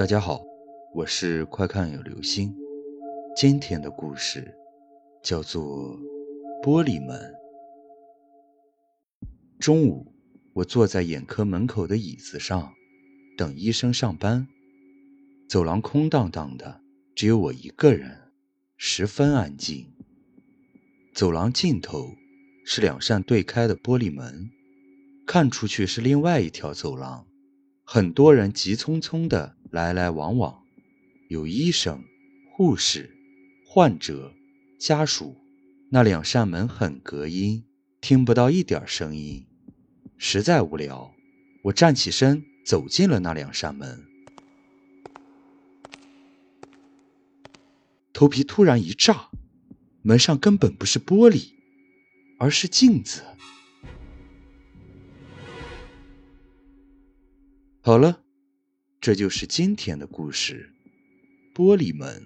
大家好，我是快看有流星。今天的故事叫做《玻璃门》。中午，我坐在眼科门口的椅子上，等医生上班。走廊空荡荡的，只有我一个人，十分安静。走廊尽头是两扇对开的玻璃门，看出去是另外一条走廊。很多人急匆匆的来来往往，有医生、护士、患者、家属。那两扇门很隔音，听不到一点声音，实在无聊。我站起身，走进了那两扇门，头皮突然一炸，门上根本不是玻璃，而是镜子。好了，这就是今天的故事，《玻璃门》。